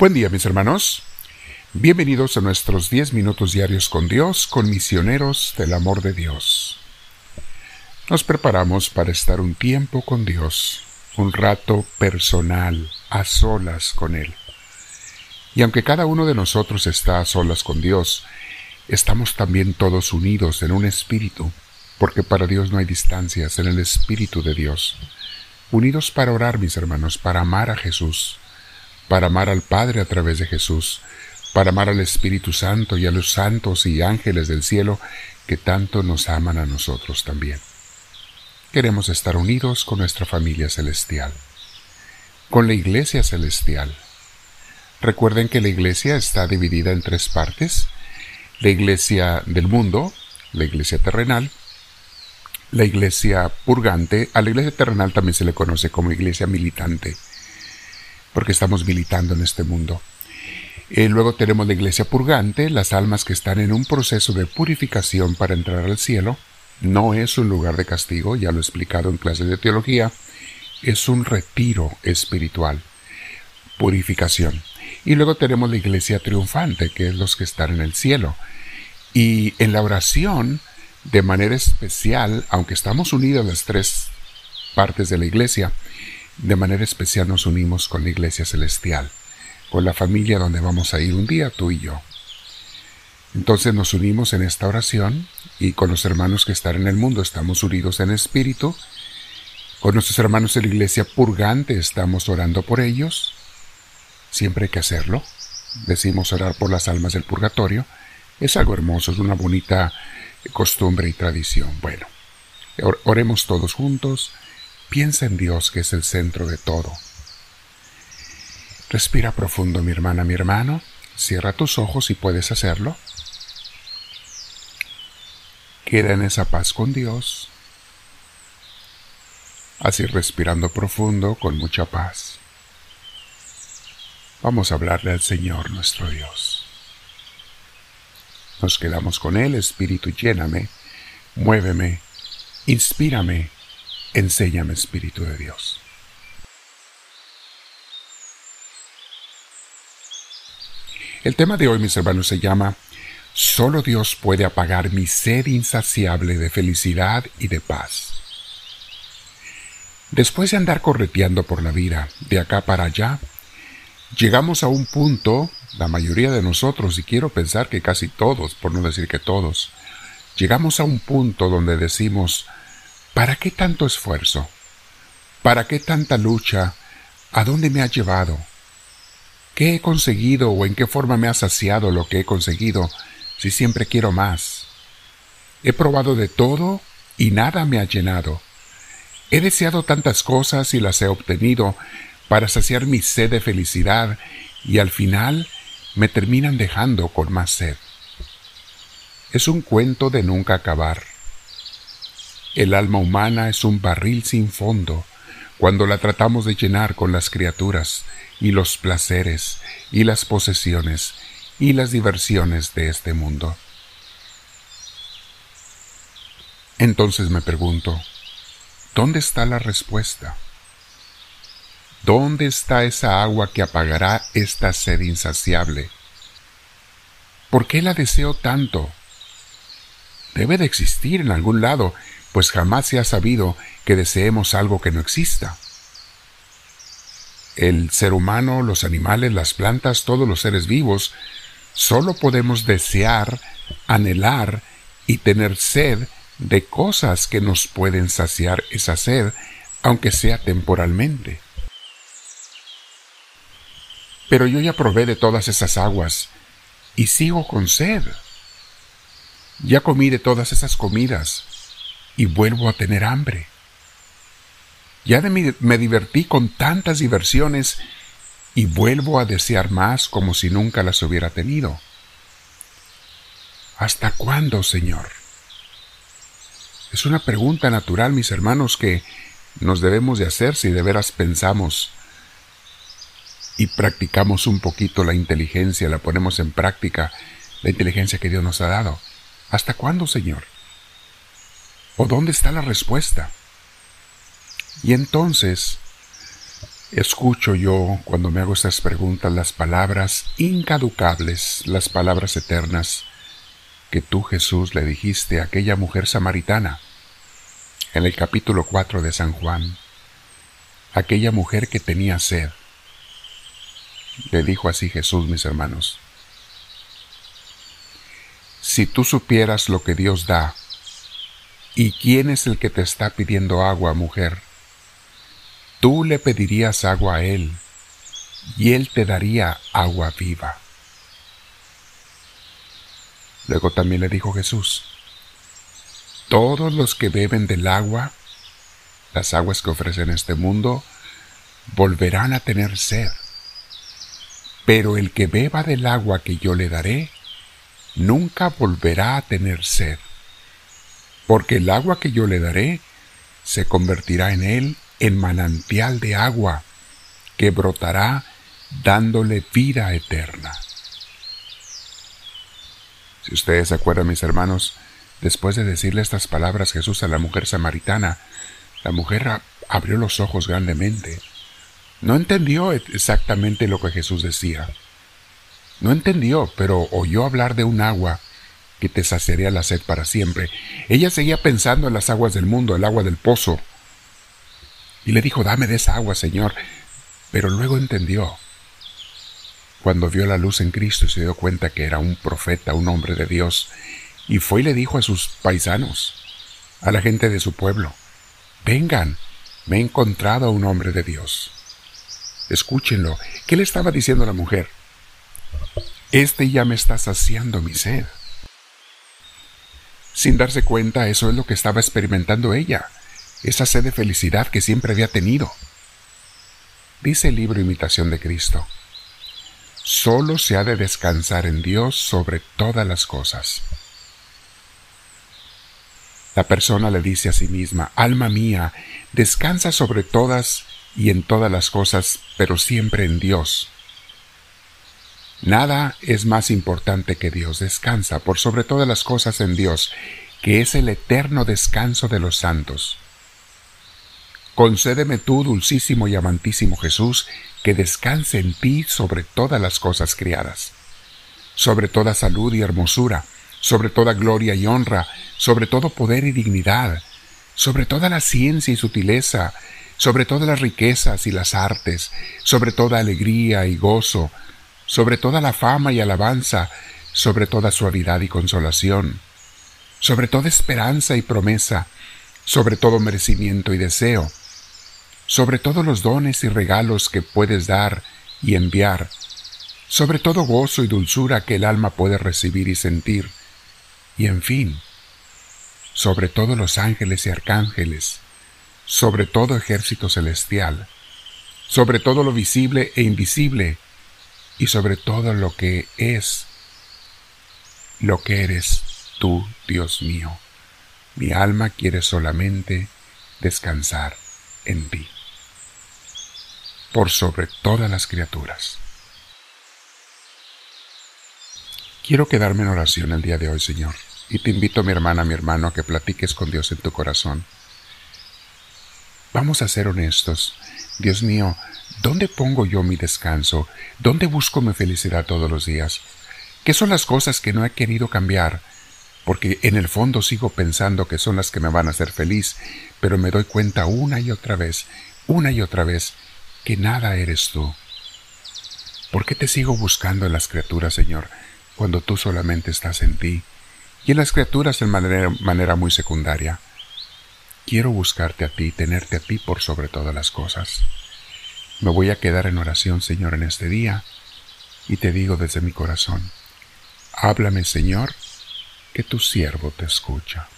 Buen día mis hermanos. Bienvenidos a nuestros 10 minutos diarios con Dios, con misioneros del amor de Dios. Nos preparamos para estar un tiempo con Dios, un rato personal, a solas con Él. Y aunque cada uno de nosotros está a solas con Dios, estamos también todos unidos en un espíritu, porque para Dios no hay distancias en el espíritu de Dios. Unidos para orar, mis hermanos, para amar a Jesús, para amar al Padre a través de Jesús, para amar al Espíritu Santo y a los santos y ángeles del cielo que tanto nos aman a nosotros también. Queremos estar unidos con nuestra familia celestial, con la iglesia celestial. Recuerden que la iglesia está dividida en tres partes, la iglesia del mundo, la iglesia terrenal, la iglesia purgante, a la iglesia terrenal también se le conoce como iglesia militante, porque estamos militando en este mundo. Eh, luego tenemos la iglesia purgante, las almas que están en un proceso de purificación para entrar al cielo. No es un lugar de castigo, ya lo he explicado en clases de teología, es un retiro espiritual, purificación. Y luego tenemos la iglesia triunfante, que es los que están en el cielo. Y en la oración, de manera especial, aunque estamos unidos las tres partes de la iglesia, de manera especial nos unimos con la Iglesia Celestial, con la familia donde vamos a ir un día tú y yo. Entonces nos unimos en esta oración y con los hermanos que están en el mundo estamos unidos en espíritu. Con nuestros hermanos de la iglesia purgante estamos orando por ellos. Siempre hay que hacerlo. Decimos orar por las almas del purgatorio. Es algo hermoso, es una bonita costumbre y tradición. Bueno, oremos todos juntos Piensa en Dios que es el centro de todo. Respira profundo, mi hermana, mi hermano. Cierra tus ojos si puedes hacerlo. Queda en esa paz con Dios. Así respirando profundo, con mucha paz. Vamos a hablarle al Señor nuestro Dios. Nos quedamos con Él, Espíritu, lléname, muéveme, inspírame Enséñame, Espíritu de Dios. El tema de hoy, mis hermanos, se llama Solo Dios puede apagar mi sed insaciable de felicidad y de paz. Después de andar correteando por la vida, de acá para allá, llegamos a un punto, la mayoría de nosotros, y quiero pensar que casi todos, por no decir que todos, llegamos a un punto donde decimos, ¿Para qué tanto esfuerzo? ¿Para qué tanta lucha? ¿A dónde me ha llevado? ¿Qué he conseguido o en qué forma me ha saciado lo que he conseguido si siempre quiero más? He probado de todo y nada me ha llenado. He deseado tantas cosas y las he obtenido para saciar mi sed de felicidad y al final me terminan dejando con más sed. Es un cuento de nunca acabar. El alma humana es un barril sin fondo cuando la tratamos de llenar con las criaturas y los placeres y las posesiones y las diversiones de este mundo. Entonces me pregunto, ¿dónde está la respuesta? ¿Dónde está esa agua que apagará esta sed insaciable? ¿Por qué la deseo tanto? Debe de existir en algún lado pues jamás se ha sabido que deseemos algo que no exista. El ser humano, los animales, las plantas, todos los seres vivos, solo podemos desear, anhelar y tener sed de cosas que nos pueden saciar esa sed, aunque sea temporalmente. Pero yo ya probé de todas esas aguas y sigo con sed. Ya comí de todas esas comidas y vuelvo a tener hambre. Ya me divertí con tantas diversiones y vuelvo a desear más como si nunca las hubiera tenido. ¿Hasta cuándo, Señor? Es una pregunta natural, mis hermanos, que nos debemos de hacer si de veras pensamos y practicamos un poquito la inteligencia, la ponemos en práctica, la inteligencia que Dios nos ha dado. ¿Hasta cuándo, Señor? ¿O dónde está la respuesta? Y entonces Escucho yo, cuando me hago estas preguntas, las palabras incaducables, las palabras eternas que tú, Jesús, le dijiste a aquella mujer samaritana en el capítulo 4 de San Juan, aquella mujer que tenía sed. Le dijo así Jesús, mis hermanos, si tú supieras lo que Dios da, y quién es el que te está pidiendo agua, mujer, tú le pedirías agua a Él, y Él te daría agua viva. Luego también le dijo Jesús, todos los que beben del agua, las aguas que ofrecen este mundo, volverán a tener sed. Pero el que beba del agua que yo le daré, nunca volverá a tener sed, porque el agua que yo le daré se convertirá en él en manantial de agua que brotará dándole vida eterna. Si ustedes se acuerdan, mis hermanos, después de decirle estas palabras Jesús a la mujer samaritana, la mujer abrió los ojos grandemente. No entendió exactamente lo que Jesús decía. No entendió, pero oyó hablar de un agua que te saciaría la sed para siempre. Ella seguía pensando en las aguas del mundo, el agua del pozo, y le dijo, dame de esa agua, Señor. Pero luego entendió. Cuando vio la luz en Cristo se dio cuenta que era un profeta, un hombre de Dios, y fue y le dijo a sus paisanos, a la gente de su pueblo, vengan, me he encontrado a un hombre de Dios. Escúchenlo. ¿Qué le estaba diciendo la mujer? Este ya me está saciando mi sed. Sin darse cuenta, eso es lo que estaba experimentando ella esa sed de felicidad que siempre había tenido. Dice el libro Imitación de Cristo, solo se ha de descansar en Dios sobre todas las cosas. La persona le dice a sí misma, Alma mía, descansa sobre todas y en todas las cosas, pero siempre en Dios. Nada es más importante que Dios. Descansa por sobre todas las cosas en Dios, que es el eterno descanso de los santos. Concédeme tú, dulcísimo y amantísimo Jesús, que descanse en ti sobre todas las cosas criadas, sobre toda salud y hermosura, sobre toda gloria y honra, sobre todo poder y dignidad, sobre toda la ciencia y sutileza, sobre todas las riquezas y las artes, sobre toda alegría y gozo, sobre toda la fama y alabanza, sobre toda suavidad y consolación, sobre toda esperanza y promesa, sobre todo merecimiento y deseo, sobre todos los dones y regalos que puedes dar y enviar, sobre todo gozo y dulzura que el alma puede recibir y sentir, y en fin, sobre todos los ángeles y arcángeles, sobre todo ejército celestial, sobre todo lo visible e invisible, y sobre todo lo que es, lo que eres tú, Dios mío. Mi alma quiere solamente descansar en ti por sobre todas las criaturas. Quiero quedarme en oración el día de hoy, Señor, y te invito, mi hermana, mi hermano, a que platiques con Dios en tu corazón. Vamos a ser honestos. Dios mío, ¿dónde pongo yo mi descanso? ¿Dónde busco mi felicidad todos los días? ¿Qué son las cosas que no he querido cambiar? Porque en el fondo sigo pensando que son las que me van a hacer feliz, pero me doy cuenta una y otra vez, una y otra vez, que nada eres tú. ¿Por qué te sigo buscando en las criaturas, Señor, cuando tú solamente estás en ti y en las criaturas en manera, manera muy secundaria? Quiero buscarte a ti, tenerte a ti por sobre todas las cosas. Me voy a quedar en oración, Señor, en este día, y te digo desde mi corazón, háblame, Señor, que tu siervo te escucha.